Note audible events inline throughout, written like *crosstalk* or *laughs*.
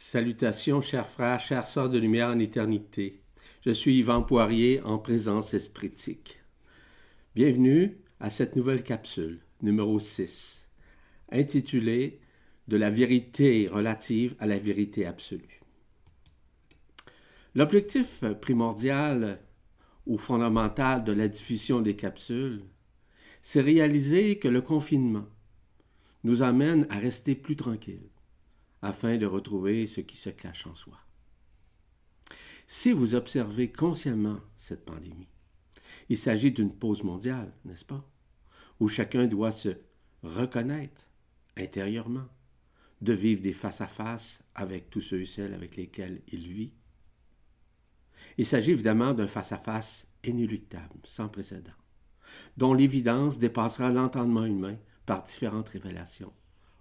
Salutations, chers frères, chères sœurs de lumière en éternité. Je suis Yvan Poirier en présence espritique. Bienvenue à cette nouvelle capsule, numéro 6, intitulée De la vérité relative à la vérité absolue. L'objectif primordial ou fondamental de la diffusion des capsules, c'est réaliser que le confinement nous amène à rester plus tranquilles afin de retrouver ce qui se cache en soi. Si vous observez consciemment cette pandémie, il s'agit d'une pause mondiale, n'est-ce pas, où chacun doit se reconnaître intérieurement, de vivre des face-à-face avec tous ceux et celles avec lesquels il vit. Il s'agit évidemment d'un face-à-face inéluctable, sans précédent, dont l'évidence dépassera l'entendement humain par différentes révélations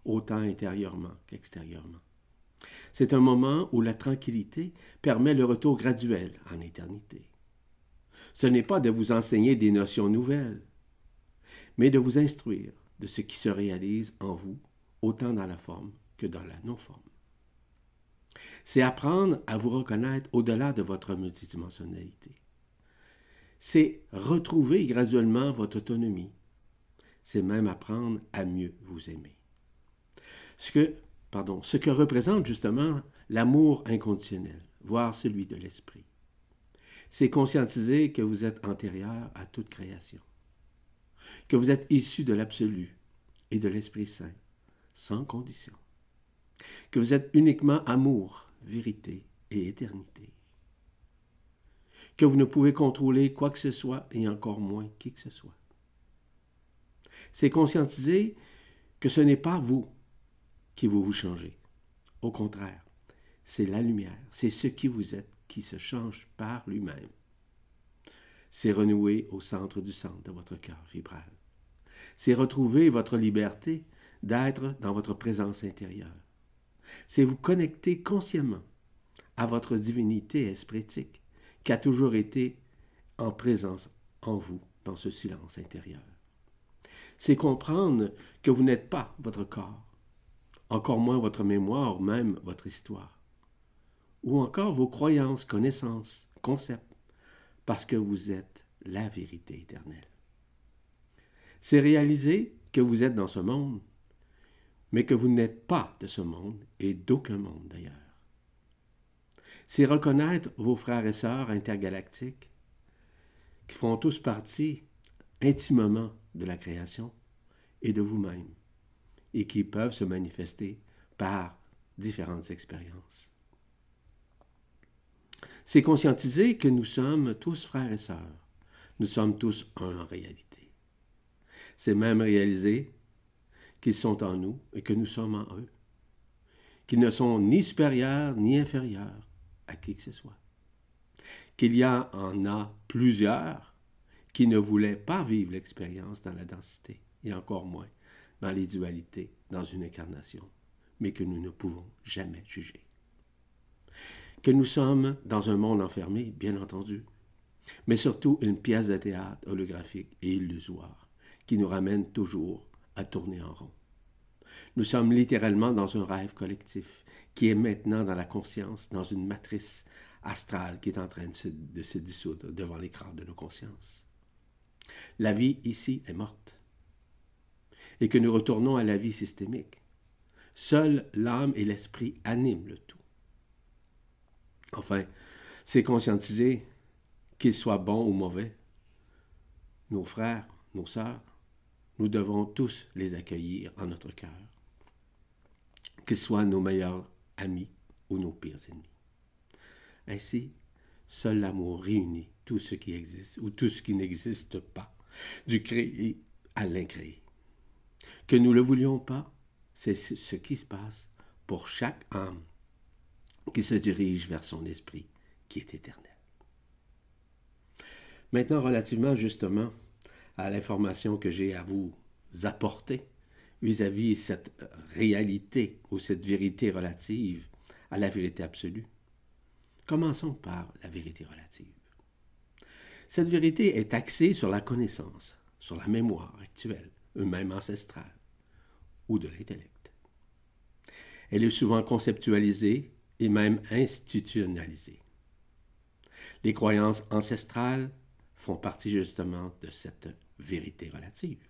autant intérieurement qu'extérieurement. C'est un moment où la tranquillité permet le retour graduel en éternité. Ce n'est pas de vous enseigner des notions nouvelles, mais de vous instruire de ce qui se réalise en vous, autant dans la forme que dans la non-forme. C'est apprendre à vous reconnaître au-delà de votre multidimensionnalité. C'est retrouver graduellement votre autonomie. C'est même apprendre à mieux vous aimer ce que, pardon, ce que représente justement l'amour inconditionnel, voire celui de l'esprit. C'est conscientiser que vous êtes antérieur à toute création, que vous êtes issu de l'absolu et de l'Esprit Saint, sans condition, que vous êtes uniquement amour, vérité et éternité, que vous ne pouvez contrôler quoi que ce soit et encore moins qui que ce soit. C'est conscientiser que ce n'est pas vous qui va vous changer. Au contraire, c'est la lumière, c'est ce qui vous êtes qui se change par lui-même. C'est renouer au centre du centre de votre cœur vibral. C'est retrouver votre liberté d'être dans votre présence intérieure. C'est vous connecter consciemment à votre divinité espritique qui a toujours été en présence en vous dans ce silence intérieur. C'est comprendre que vous n'êtes pas votre corps, encore moins votre mémoire, même votre histoire, ou encore vos croyances, connaissances, concepts, parce que vous êtes la vérité éternelle. C'est réaliser que vous êtes dans ce monde, mais que vous n'êtes pas de ce monde et d'aucun monde d'ailleurs. C'est reconnaître vos frères et sœurs intergalactiques qui font tous partie intimement de la création et de vous-même et qui peuvent se manifester par différentes expériences. C'est conscientiser que nous sommes tous frères et sœurs. Nous sommes tous un en réalité. C'est même réaliser qu'ils sont en nous et que nous sommes en eux. Qu'ils ne sont ni supérieurs ni inférieurs à qui que ce soit. Qu'il y en a plusieurs qui ne voulaient pas vivre l'expérience dans la densité, et encore moins dans les dualités, dans une incarnation, mais que nous ne pouvons jamais juger. Que nous sommes dans un monde enfermé, bien entendu, mais surtout une pièce de théâtre holographique et illusoire, qui nous ramène toujours à tourner en rond. Nous sommes littéralement dans un rêve collectif, qui est maintenant dans la conscience, dans une matrice astrale qui est en train de se, dissoudre devant l'écran de nos consciences. La vie ici est morte et que nous retournons à la vie systémique. Seule l'âme et l'esprit animent le tout. Enfin, c'est conscientiser qu'ils soient bons ou mauvais. Nos frères, nos sœurs, nous devons tous les accueillir en notre cœur, qu'ils soient nos meilleurs amis ou nos pires ennemis. Ainsi, seul l'amour réunit tout ce qui existe ou tout ce qui n'existe pas, du créé à l'incréé. Que nous le voulions pas, c'est ce qui se passe pour chaque âme qui se dirige vers son esprit qui est éternel. Maintenant, relativement justement à l'information que j'ai à vous apporter vis-à-vis -vis cette réalité ou cette vérité relative à la vérité absolue. Commençons par la vérité relative. Cette vérité est axée sur la connaissance, sur la mémoire actuelle, même ancestrale, ou de l'intellect. Elle est souvent conceptualisée et même institutionnalisée. Les croyances ancestrales font partie justement de cette vérité relative.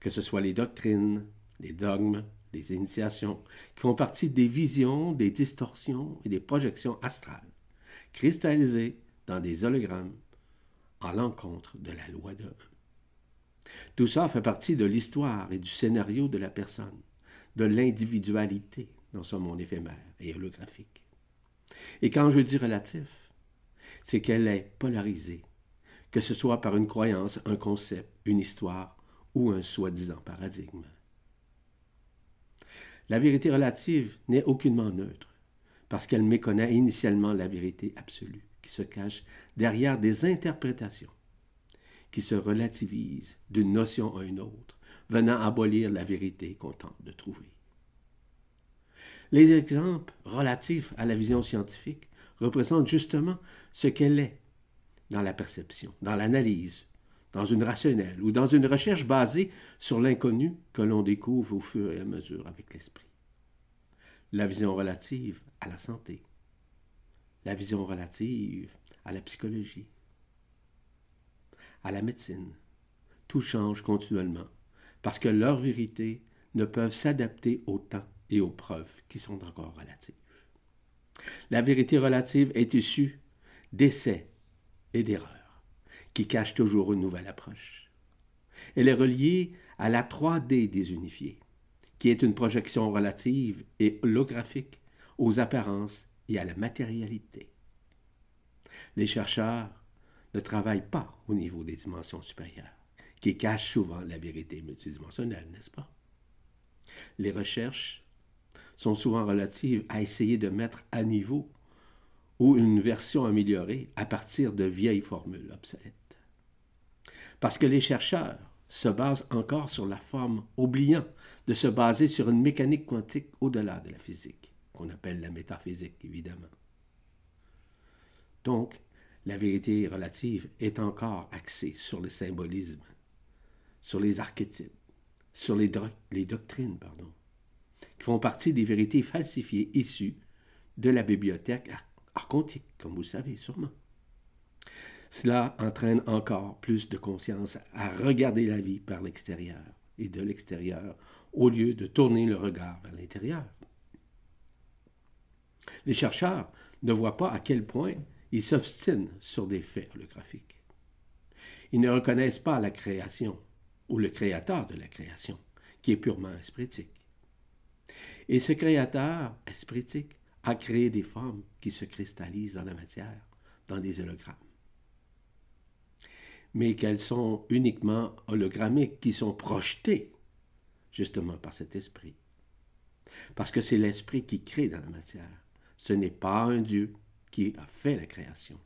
Que ce soit les doctrines, les dogmes, les initiations, qui font partie des visions, des distorsions et des projections astrales, cristallisées dans des hologrammes à l'encontre de la loi de Tout ça fait partie de l'histoire et du scénario de la personne, de l'individualité dans ce monde éphémère et holographique. Et quand je dis relatif, c'est qu'elle est polarisée, que ce soit par une croyance, un concept, une histoire ou un soi-disant paradigme. La vérité relative n'est aucunement neutre, parce qu'elle méconnaît initialement la vérité absolue, qui se cache derrière des interprétations, qui se relativisent d'une notion à une autre, venant abolir la vérité qu'on tente de trouver. Les exemples relatifs à la vision scientifique représentent justement ce qu'elle est dans la perception, dans l'analyse, dans une rationnelle ou dans une recherche basée sur l'inconnu que l'on découvre au fur et à mesure avec l'esprit. La vision relative à la santé, la vision relative à la psychologie, à la médecine, tout change continuellement parce que leurs vérités ne peuvent s'adapter au temps et aux preuves qui sont encore relatives. La vérité relative est issue d'essais et d'erreurs, qui cachent toujours une nouvelle approche. Elle est reliée à la 3D désunifiée, qui est une projection relative et holographique aux apparences et à la matérialité. Les chercheurs ne travaillent pas au niveau des dimensions supérieures, qui cachent souvent la vérité multidimensionnelle, n'est-ce pas? Les recherches sont souvent relatives à essayer de mettre à niveau ou une version améliorée à partir de vieilles formules obsolètes. Parce que les chercheurs se basent encore sur la forme, oubliant de se baser sur une mécanique quantique au-delà de la physique, qu'on appelle la métaphysique, évidemment. Donc, la vérité relative est encore axée sur le symbolisme, sur les archétypes, sur les, doctrines, pardon, qui font partie des vérités falsifiées issues de la bibliothèque archontique, comme vous savez sûrement. Cela entraîne encore plus de conscience à regarder la vie par l'extérieur et de l'extérieur au lieu de tourner le regard vers l'intérieur. Les chercheurs ne voient pas à quel point ils s'obstinent sur des faits holographiques. Ils ne reconnaissent pas la création ou le créateur de la création, qui est purement espritique. Et ce créateur espritique a créé des formes qui se cristallisent dans la matière, dans des hologrammes. Mais qu'elles sont uniquement hologrammiques, qui sont projetées justement par cet esprit. Parce que c'est l'esprit qui crée dans la matière. Ce n'est pas un Dieu qui a fait la création.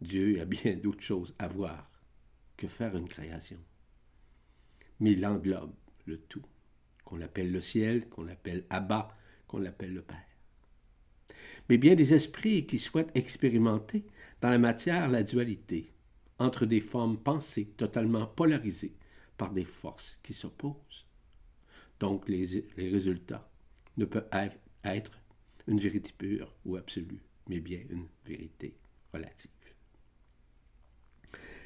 Dieu a bien *laughs* d'autres choses à voir que faire une création. Mais il englobe le tout qu'on l'appelle le ciel, qu'on l'appelle Abba, qu'on l'appelle le Père. Mais bien des esprits qui souhaitent expérimenter dans la matière la dualité entre des formes pensées totalement polarisées par des forces qui s'opposent. Donc les, les, résultats ne peuvent être une vérité pure ou absolue, mais bien une vérité relative.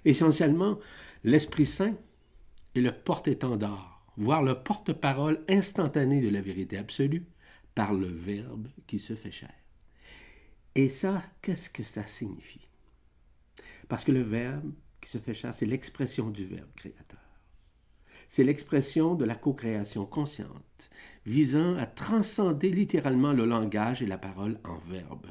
Essentiellement, l'Esprit Saint est le porte-étendard voir le porte-parole instantané de la vérité absolue par le Verbe qui se fait chair. Et ça, qu'est-ce que ça signifie? Parce que le Verbe qui se fait chair, c'est l'expression du Verbe créateur. C'est l'expression de la co-création consciente, visant à transcender littéralement le langage et la parole en verbe,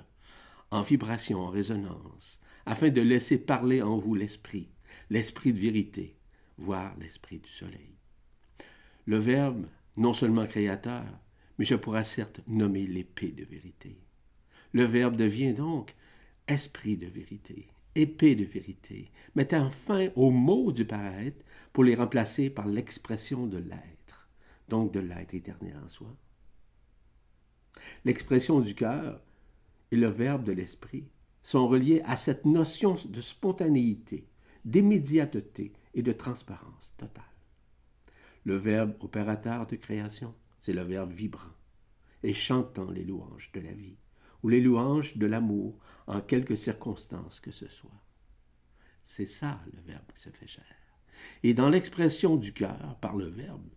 en vibration, en résonance, afin de laisser parler en vous l'esprit, l'esprit de vérité, voire l'esprit du soleil. Le Verbe, non seulement créateur, mais je pourrais certes nommer l'épée de vérité. Le Verbe devient donc esprit de vérité, épée de vérité, mettant fin aux mots du paraître pour les remplacer par l'expression de l'être, donc de l'être éternel en soi. L'expression du cœur et le verbe de l'esprit sont reliés à cette notion de spontanéité, d'immédiateté et de transparence totale. Le verbe opérateur de création, c'est le verbe vibrant et chantant les louanges de la vie, ou les louanges de l'amour en quelque circonstance que ce soit. C'est ça le Verbe qui se fait chair. Et dans l'expression du cœur par le Verbe,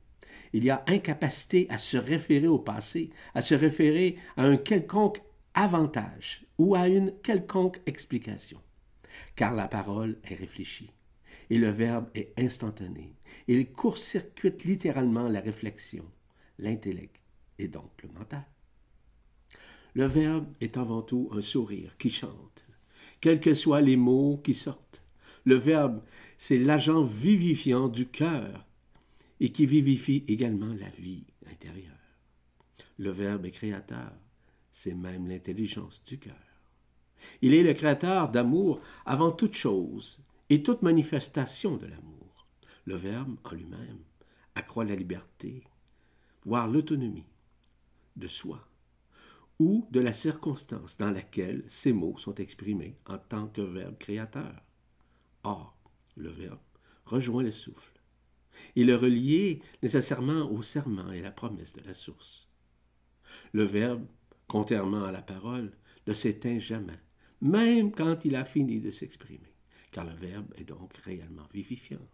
il y a incapacité à se référer au passé, à se référer à un quelconque avantage ou à une quelconque explication, car la parole est réfléchie et le verbe est instantané. Il court-circuite littéralement la réflexion, l'intellect et donc le mental. Le verbe est avant tout un sourire qui chante, quels que soient les mots qui sortent. Le verbe, c'est l'agent vivifiant du cœur et qui vivifie également la vie intérieure. Le verbe est créateur, c'est même l'intelligence du cœur. Il est le créateur d'amour avant toute chose et toute manifestation de l'amour. Le Verbe en lui-même accroît la liberté, voire l'autonomie de soi ou de la circonstance dans laquelle ces mots sont exprimés en tant que verbe créateur. Or, le verbe rejoint le souffle. Il est relié nécessairement au serment et à la promesse de la source. Le verbe, contrairement à la parole, ne s'éteint jamais, même quand il a fini de s'exprimer car le Verbe est donc réellement vivifiant.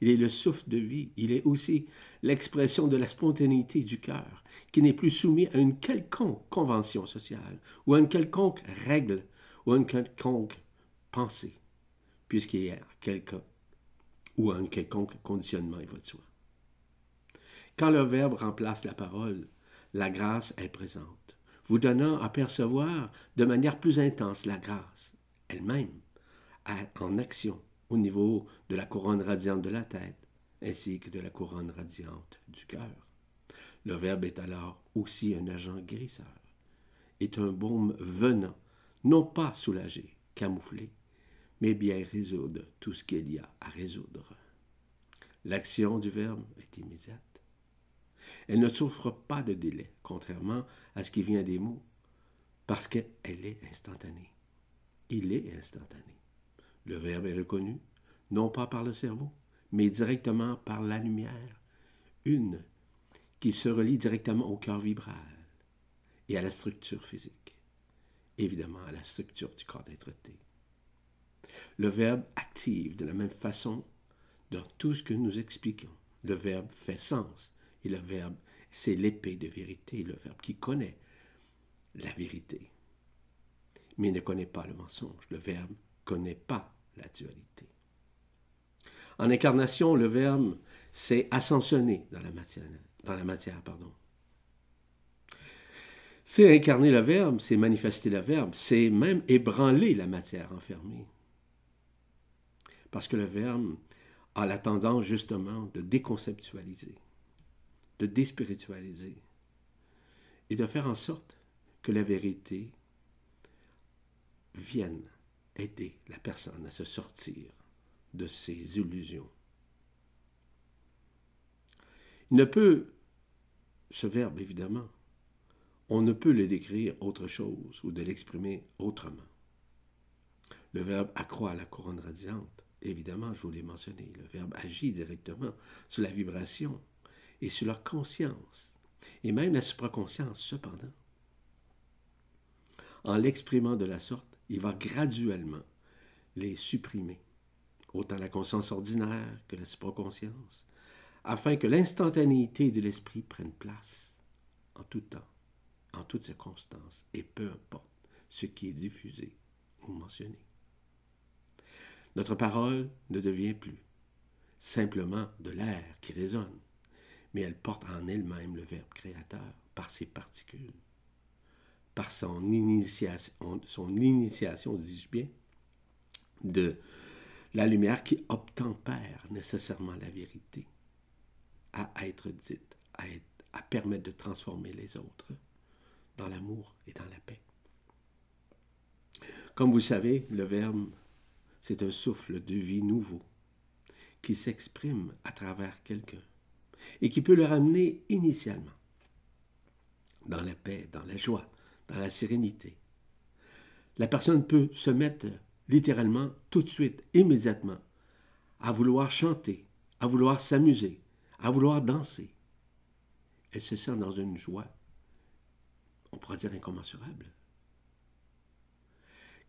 Il est le souffle de vie, il est aussi l'expression de la spontanéité du cœur, qui n'est plus soumis à une quelconque convention sociale, ou à une quelconque règle, ou à une quelconque pensée, puisqu'il y a quelqu'un, ou à un quelconque conditionnement, il va soi. Quand le Verbe remplace la parole, la grâce est présente, vous donnant à percevoir de manière plus intense la grâce elle-même en action au niveau de la couronne radiante de la tête ainsi que de la couronne radiante du cœur. Le Verbe est alors aussi un agent guérisseur, est un baume venant, non pas soulager, camoufler, mais bien résoudre tout ce qu'il y a à résoudre. L'action du Verbe est immédiate. Elle ne souffre pas de délai, contrairement à ce qui vient des mots, parce qu'elle est instantanée. Il est instantané. Le Verbe est reconnu, non pas par le cerveau, mais directement par la lumière, une qui se relie directement au cœur vibral et à la structure physique, évidemment à la structure du corps d'être Le Verbe active de la même façon dans tout ce que nous expliquons. Le Verbe fait sens le Verbe, c'est l'épée de vérité, le Verbe qui connaît la vérité, mais ne connaît pas le mensonge. Le Verbe connaît pas la dualité. En incarnation, le Verbe s'est ascensionné dans la matière. Dans la matière pardon. C'est incarner le Verbe, c'est manifester le Verbe, c'est même ébranler la matière enfermée. Parce que le Verbe a la tendance justement de déconceptualiser, de déspiritualiser et de faire en sorte que la vérité vienne aider la personne à se sortir de ses illusions. Il ne peut, ce verbe évidemment, on ne peut le décrire autre chose ou de l'exprimer autrement. Le verbe accroît la couronne radiante. Évidemment, je vous l'ai mentionné, le verbe agit directement sur la vibration et sur leur conscience, et même la supraconscience cependant. En l'exprimant de la sorte, il va graduellement les supprimer, autant la conscience ordinaire que la supraconscience, afin que l'instantanéité de l'esprit prenne place en tout temps, en toutes circonstances, et peu importe ce qui est diffusé ou mentionné. Notre parole ne devient plus simplement de l'air qui résonne, mais elle porte en elle-même le Verbe créateur par ses particules par son initiation, son initiation, dis-je bien, de la lumière qui obtempère nécessairement la vérité à être dite, à, à permettre de transformer les autres dans l'amour et dans la paix. Comme vous savez, le Verbe, c'est un souffle de vie nouveau qui s'exprime à travers quelqu'un et qui peut le ramener initialement dans la paix, dans la joie, dans la sérénité. La personne peut se mettre littéralement tout de suite, immédiatement, à vouloir chanter, à vouloir s'amuser, à vouloir danser. Elle se sent dans une joie, on pourrait dire incommensurable,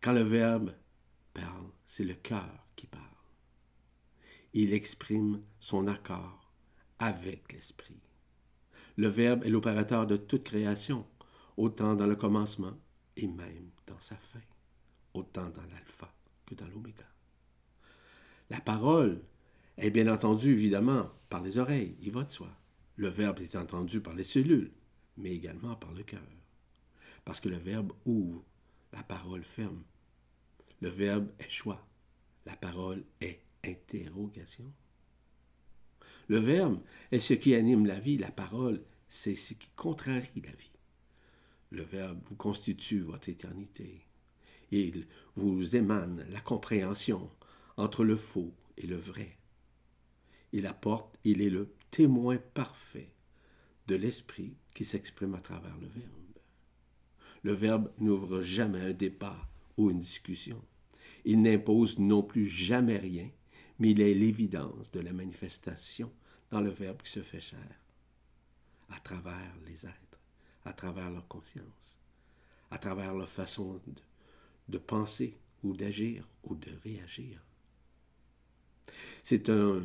Quand le Verbe parle, c'est le cœur qui parle. Il exprime son accord avec l'Esprit. Le Verbe est l'opérateur de toute création, autant dans le commencement et même dans sa fin, autant dans l'alpha que dans l'oméga. La parole est bien entendu, évidemment, par les oreilles, il va de soi. Le Verbe est entendu par les cellules, mais également par le cœur. Parce que le Verbe ouvre, la parole ferme. Le Verbe est choix, la parole est interrogation. Le Verbe est ce qui anime la vie, la parole, c'est ce qui contrarie la vie. Le Verbe vous constitue votre éternité. Il vous émane la compréhension entre le faux et le vrai. Il apporte, il est le témoin parfait de l'esprit qui s'exprime à travers le Verbe. Le Verbe n'ouvre jamais un débat ou une discussion. Il n'impose non plus jamais rien, mais il est l'évidence de la manifestation dans le Verbe qui se fait chair, à travers les êtres, à travers leur conscience, à travers leur façon de, penser ou d'agir ou de réagir. C'est un,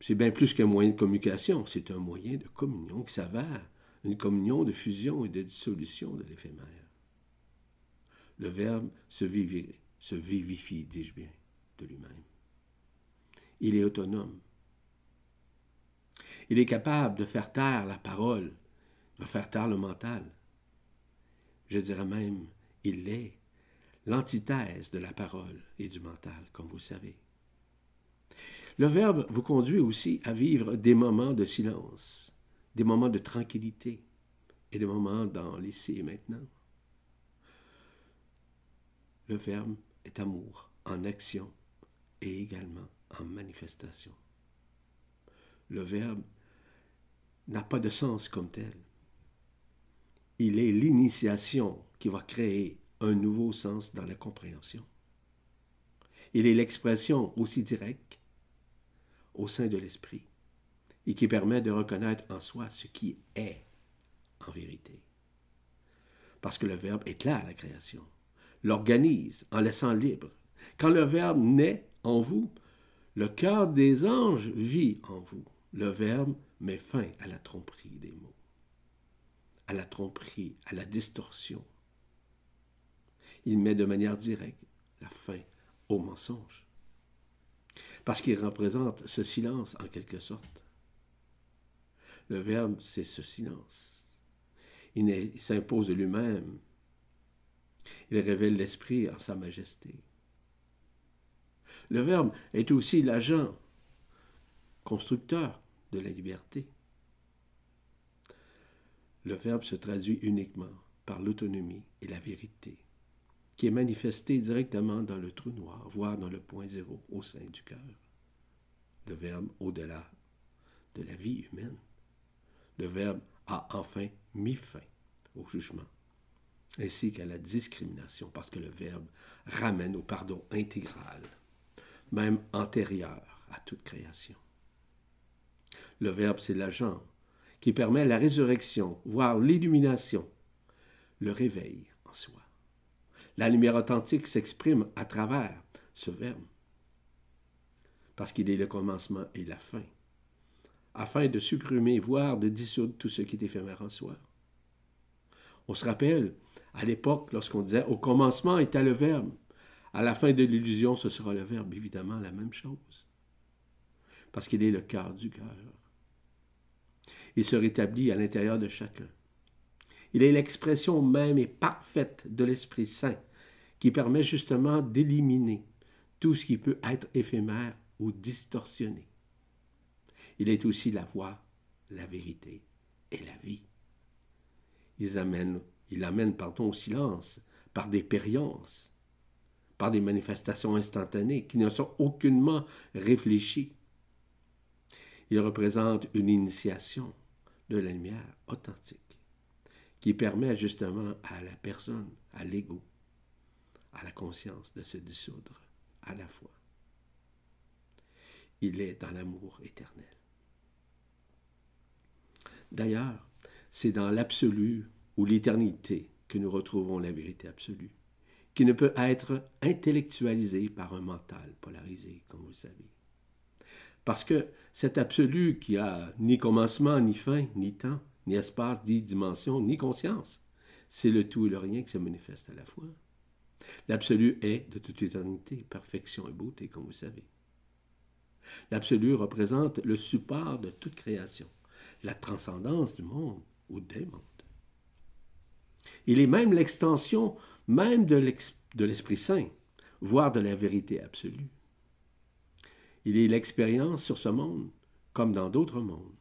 c'est bien plus qu'un moyen de communication, c'est un moyen de communion qui s'avère une communion de fusion et de dissolution de l'éphémère. Le Verbe se se vivifie dis-je bien, de lui-même. Il est autonome. Il est capable de faire taire la parole, de faire taire le mental. Je dirais même, il est l'antithèse de la parole et du mental, comme vous savez. Le Verbe vous conduit aussi à vivre des moments de silence, des moments de tranquillité et des moments dans l'ici et maintenant. Le Verbe est amour en action et également en manifestation. Le Verbe n'a pas de sens comme tel. Il est l'initiation qui va créer un nouveau sens dans la compréhension. Il est l'expression aussi directe au sein de l'esprit et qui permet de reconnaître en soi ce qui est en vérité. Parce que le Verbe à la création, l'organise en laissant libre. Quand le Verbe naît en vous, le cœur des anges vit en vous. Le Verbe met fin à la tromperie des mots, à la tromperie, à la distorsion. Il met de manière directe la fin au mensonge parce qu'il représente ce silence en quelque sorte. Le Verbe, c'est ce silence. Il s'impose lui-même. Il révèle l'Esprit en sa majesté. Le Verbe est aussi l'agent constructeur de la liberté. Le Verbe se traduit uniquement par l'autonomie et la vérité qui est manifesté directement dans le trou noir, voire dans le point zéro au sein du cœur. Le Verbe au-delà de la vie humaine. Le Verbe a enfin mis fin au jugement, ainsi qu'à la discrimination, parce que le Verbe ramène au pardon intégral, même antérieur à toute création. Le Verbe, c'est l'agent qui permet la résurrection, voire l'illumination, le réveil en soi. La lumière authentique s'exprime à travers ce verbe, parce qu'il est le commencement et la fin, afin de supprimer, voire de dissoudre tout ce qui est éphémère en soi. On se rappelle, à l'époque, lorsqu'on disait au commencement était le verbe, à la fin de l'illusion, ce sera le verbe, évidemment la même chose, parce qu'il est le cœur du cœur. Il se rétablit à l'intérieur de chacun. Il est l'expression même et parfaite de l'Esprit Saint qui permet justement d'éliminer tout ce qui peut être éphémère ou distorsionné. Il est aussi la voie, la vérité et la vie. Il amène, il amène pardon, au silence par des périences, des manifestations instantanées qui ne sont aucunement réfléchies. Il représente une initiation de la lumière authentique qui permet justement à la personne, à l'ego, à la conscience de se dissoudre à la fois. Il est dans l'amour éternel. D'ailleurs, c'est dans l'absolu ou l'éternité que nous retrouvons la vérité absolue, qui ne peut être intellectualisé par un mental polarisé, comme vous le savez. Parce que cet absolu qui a ni commencement, ni fin, ni temps, ni espace, ni dimension, ni conscience, c'est le tout et le rien qui se manifeste à la fois. L'absolu est, de toute éternité, perfection et beauté, comme vous savez. L'absolu représente le support de toute création, la transcendance du monde ou des mondes. Il est même l'extension même de l'Esprit Saint, voire de la vérité absolue. Il est l'expérience sur ce monde, comme dans d'autres mondes.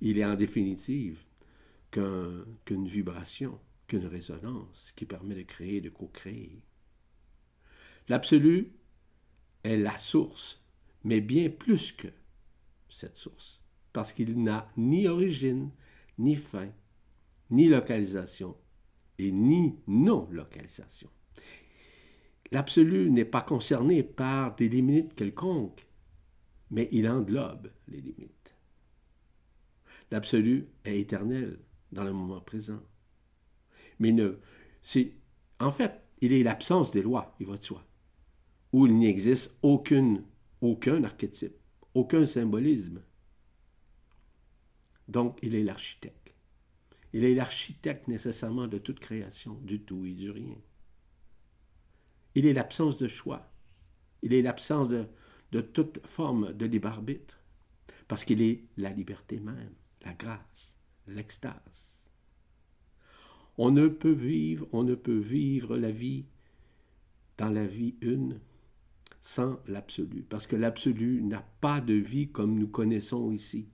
Il est en définitive qu'une vibration, qu'une résonance qui permet de créer, de co-créer. L'absolu est la source, mais bien plus que cette source, parce qu'il n'a ni origine, ni fin, ni localisation, et ni non-localisation. L'absolu n'est pas concerné par des limites quelconques, mais il englobe les limites. L'absolu est éternel dans le moment présent. Mais ne, c'est, en fait, il est l'absence des lois, il va de soi, où il n'existe aucune, aucun archétype, aucun symbolisme. Donc, il est l'architecte. Il est l'architecte nécessairement de toute création, du tout et du rien. Il est l'absence de choix. Il est l'absence de, toute forme de libre arbitre, parce qu'il est la liberté même, la grâce, l'extase. On ne peut vivre, on ne peut vivre la vie dans la vie une sans l'absolu, parce que l'absolu n'a pas de vie comme nous connaissons ici.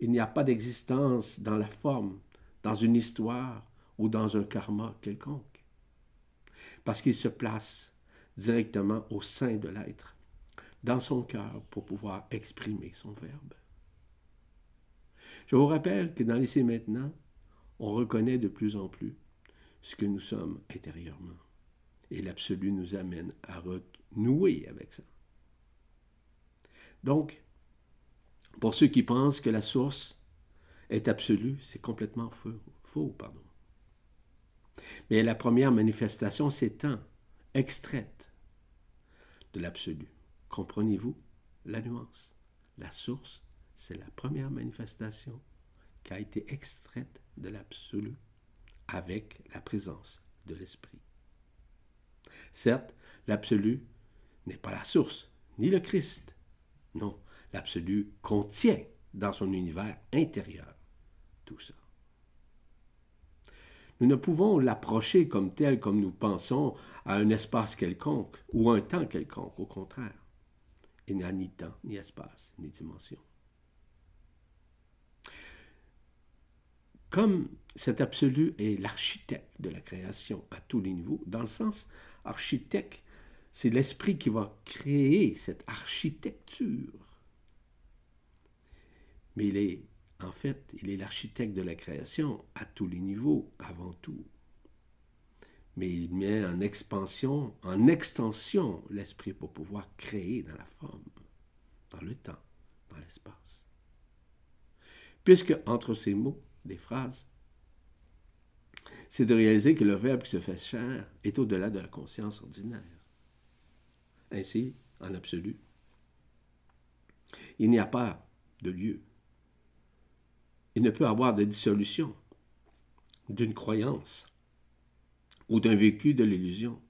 Il n'y a pas d'existence dans la forme, dans une histoire ou dans un karma quelconque. Parce qu'il se place directement au sein de l'être, dans son cœur, pour pouvoir exprimer son verbe. Je vous rappelle que dans l'essai maintenant, on reconnaît de plus en plus ce que nous sommes intérieurement. Et l'absolu nous amène à renouer avec ça. Donc, pour ceux qui pensent que la source est absolu, c'est complètement faux, faux. pardon. Mais la première manifestation s'étend, extraite de l'absolu. Comprenez-vous la nuance? La source, c'est la première manifestation qui a été extraite de l'absolu avec la présence de l'esprit. Certes, l'absolu n'est pas la source, ni le Christ. Non, l'absolu contient dans son univers intérieur ça. Nous ne pouvons l'approcher comme tel comme nous pensons à un espace quelconque ou un temps quelconque, au contraire. Il n'y a ni temps, ni espace, ni dimension. Comme cet absolu est l'architecte de la création à tous les niveaux, dans le sens architecte, c'est l'esprit qui va créer cette architecture. Mais il en fait, il est l'architecte de la création à tous les niveaux, avant tout. Mais il met en expansion, en extension, l'esprit pour pouvoir créer dans la forme, dans le temps, dans l'espace. Puisque entre ces mots, des phrases, c'est de réaliser que le Verbe qui se fait chair est au-delà de la conscience ordinaire. Ainsi, en absolu, il n'y a pas de lieu, il ne peut avoir de dissolution d'une croyance ou d'un vécu de l'illusion,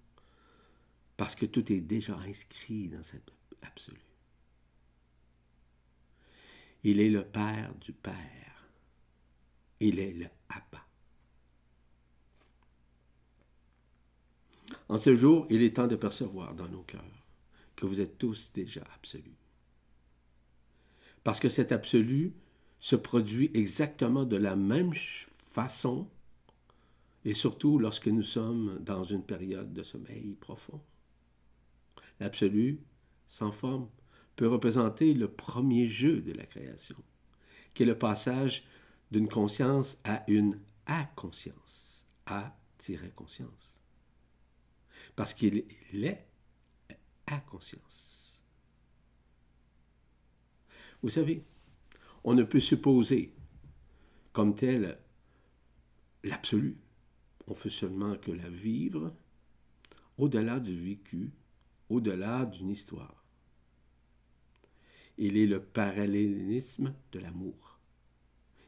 parce que tout est déjà inscrit dans cet absolu. Il est le Père du Père. Il est le Abba. En ce jour, il est temps de percevoir dans nos cœurs que vous êtes tous déjà absolus. Parce que cet absolu se produit exactement de la même façon, et surtout lorsque nous sommes dans une période de sommeil profond. L'absolu, sans forme, peut représenter le premier jeu de la création, qui est le passage d'une conscience à une à-conscience, à-conscience. Parce qu'il est à-conscience. Vous savez, on ne peut supposer comme tel l'absolu. On fait seulement que la vivre au-delà du vécu, au-delà d'une histoire. Il est le parallélisme de l'amour.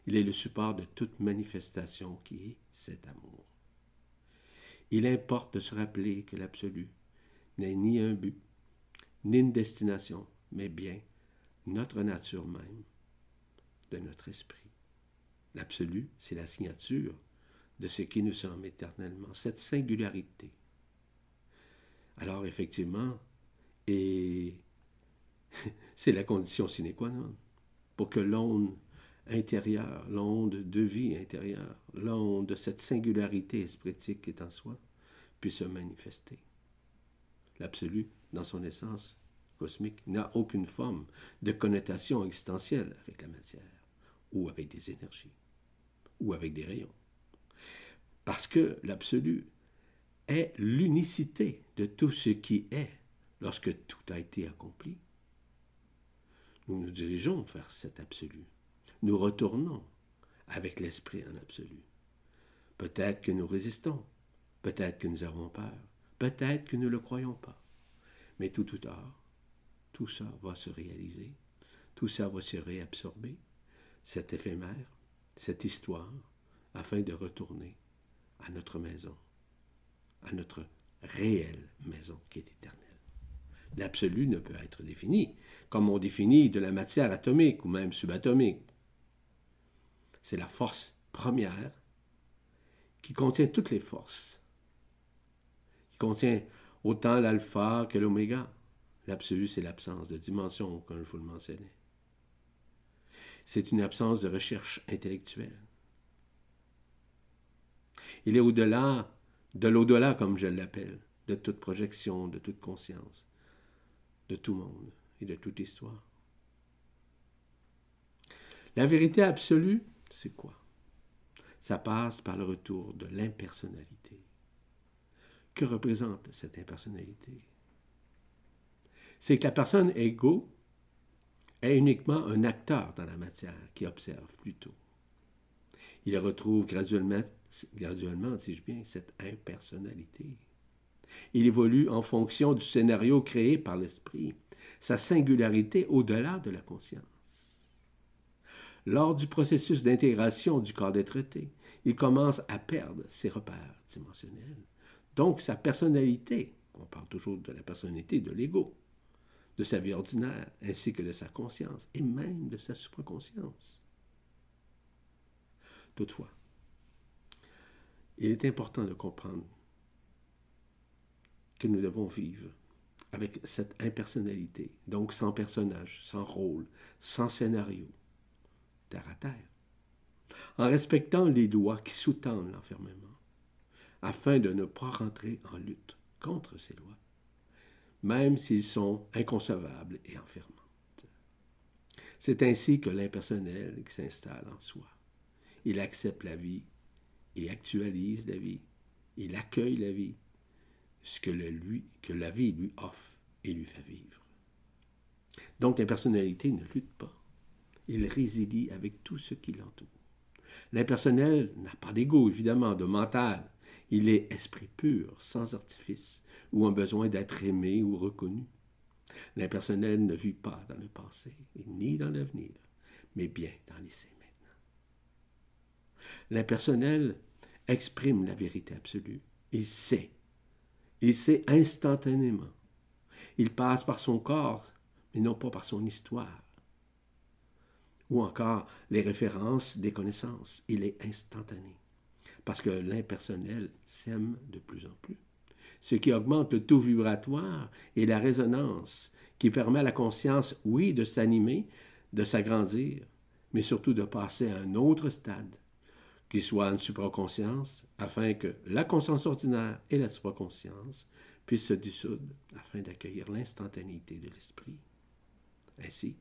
Il est le support de toute manifestation qui est cet amour. Il importe de se rappeler que l'absolu n'est ni un but, ni une destination, mais bien notre nature même, de notre esprit. L'absolu, c'est la signature de ce qui nous sommes éternellement, cette singularité. Alors effectivement, et *laughs* c'est la condition sine qua non pour que l'onde intérieure, l'onde de vie intérieure, l'onde de cette singularité espritique qui est en soi, puisse se manifester. L'absolu, dans son essence cosmique, n'a aucune forme de connotation existentielle avec la matière, ou avec des énergies, ou avec des rayons. Parce que l'absolu est l'unicité de tout ce qui est lorsque tout a été accompli. Nous nous dirigeons vers cet absolu. Nous retournons avec l'esprit en absolu. Peut-être que nous résistons, peut-être que nous avons peur, peut-être que nous ne le croyons pas. Mais tout ou tard, tout ça va se réaliser, tout ça va se réabsorber, cet éphémère, cette histoire, afin de retourner à notre maison, à notre réelle maison qui est éternelle. L'absolu ne peut être défini comme on définit de la matière atomique ou même subatomique. C'est la force première qui contient toutes les forces, qui contient autant l'alpha que l'oméga. L'absolu, c'est l'absence de dimension, comme je vous le mentionnais. C'est une absence de recherche intellectuelle. Il est au-delà, de l'au-delà, comme je l'appelle, de toute projection, de toute conscience, de tout monde et de toute histoire. La vérité absolue, c'est quoi? Ça passe par le retour de l'impersonnalité. Que représente cette impersonnalité? C'est que la personne égo est uniquement un acteur dans la matière qui observe plutôt. Il retrouve graduellement graduellement, dis-je bien, cette impersonnalité. Il évolue en fonction du scénario créé par l'esprit, sa singularité au-delà de la conscience. Lors du processus d'intégration du corps des traités, il commence à perdre ses repères dimensionnels, donc sa personnalité, on parle toujours de la personnalité de l'ego, de sa vie ordinaire, ainsi que de sa conscience, et même de sa supraconscience. Toutefois, il est important de comprendre que nous devons vivre avec cette impersonnalité, donc sans personnage, sans rôle, sans scénario, terre à terre, en respectant les lois qui sous-tendent l'enfermement, afin de ne pas rentrer en lutte contre ces lois, même s'ils sont inconcevables et enfermantes. C'est ainsi que l'impersonnel s'installe en soi. Il accepte la vie il actualise la vie. Il accueille la vie, ce que, la vie lui offre et lui fait vivre. Donc l'impersonnalité ne lutte pas. Il résilie avec tout ce qui l'entoure. L'impersonnel n'a pas d'ego, évidemment, de mental. Il est esprit pur, sans artifice, ou un besoin d'être aimé ou reconnu. L'impersonnel ne vit pas dans le passé, ni dans l'avenir, mais bien dans l'essai L'impersonnel exprime la vérité absolue. Il sait. Il sait instantanément. Il passe par son corps, mais non pas par son histoire. Ou encore les références des connaissances. Il est instantané. Parce que l'impersonnel s'aime de plus en plus. Ce qui augmente le taux vibratoire et la résonance, qui permet à la conscience, oui, de s'animer, de s'agrandir, mais surtout de passer à un autre stade qui soit une supraconscience, afin que la conscience ordinaire et la supraconscience puissent se dissoudre afin d'accueillir l'instantanéité de l'esprit. Ainsi,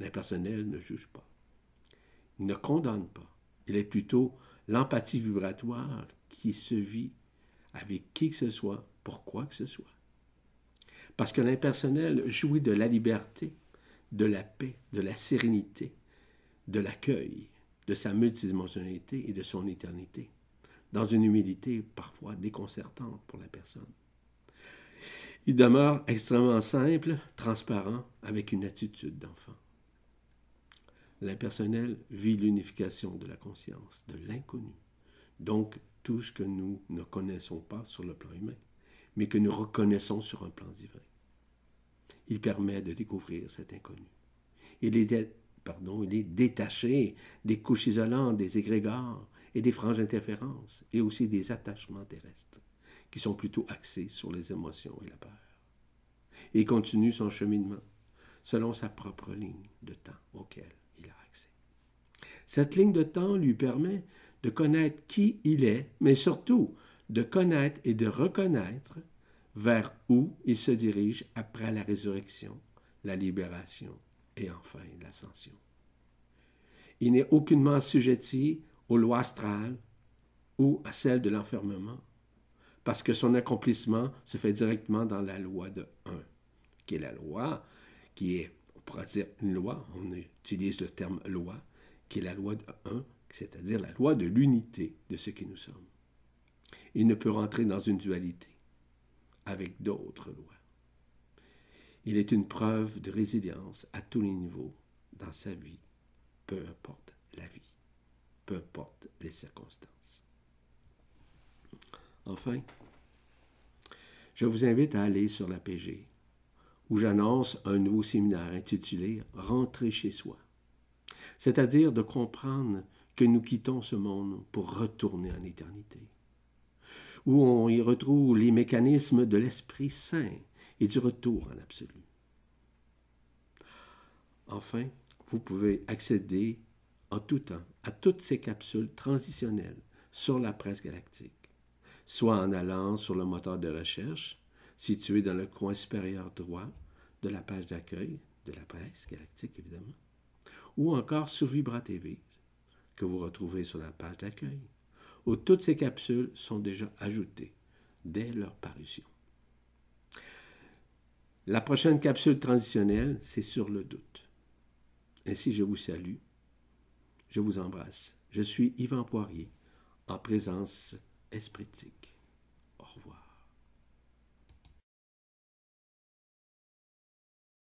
l'impersonnel ne juge pas. Il ne condamne pas. Il est plutôt l'empathie vibratoire qui se vit avec qui que ce soit, pour quoi que ce soit. Parce que l'impersonnel jouit de la liberté, de la paix, de la sérénité, de l'accueil, de sa multidimensionnalité et de son éternité, dans une humilité parfois déconcertante pour la personne. Il demeure extrêmement simple, transparent, avec une attitude d'enfant. L'impersonnel vit l'unification de la conscience, de l'inconnu, donc tout ce que nous ne connaissons pas sur le plan humain, mais que nous reconnaissons sur un plan divin. Il permet de découvrir cet inconnu. Il est, pardon, il est détaché des couches isolantes, des égrégores et des franges interférences, et aussi des attachements terrestres, qui sont plutôt axés sur les émotions et la peur. Il continue son cheminement selon sa propre ligne de temps auquel. Cette ligne de temps lui permet de connaître qui il est, mais surtout de connaître et de reconnaître vers où il se dirige après la résurrection, la libération et enfin l'ascension. Il n'est aucunement assujetti aux lois astrales ou à celles de l'enfermement, parce que son accomplissement se fait directement dans la loi de 1, qui est la loi, qui est, on pourrait dire une loi, on utilise le terme loi, qui est la loi de 1, c'est-à-dire la loi de l'unité de ce que nous sommes. Il ne peut rentrer dans une dualité avec d'autres lois. Il est une preuve de résilience à tous les niveaux dans sa vie, peu importe la vie, peu importe les circonstances. Enfin, je vous invite à aller sur la PG, où j'annonce un nouveau séminaire intitulé Rentrer chez soi, c'est-à-dire de comprendre que nous quittons ce monde pour retourner en éternité où on y retrouve les mécanismes de l'Esprit Saint et du retour en absolu. Enfin, vous pouvez accéder en tout temps à toutes ces capsules transitionnelles sur la presse galactique, soit en allant sur le moteur de recherche situé dans le coin supérieur droit de la page d'accueil de la presse galactique, évidemment, ou encore sur Vibra TV, que vous retrouvez sur la page d'accueil où toutes ces capsules sont déjà ajoutées dès leur parution. La prochaine capsule transitionnelle, c'est sur le doute. Ainsi, je vous salue, je vous embrasse. Je suis Yvan Poirier, en présence espritique.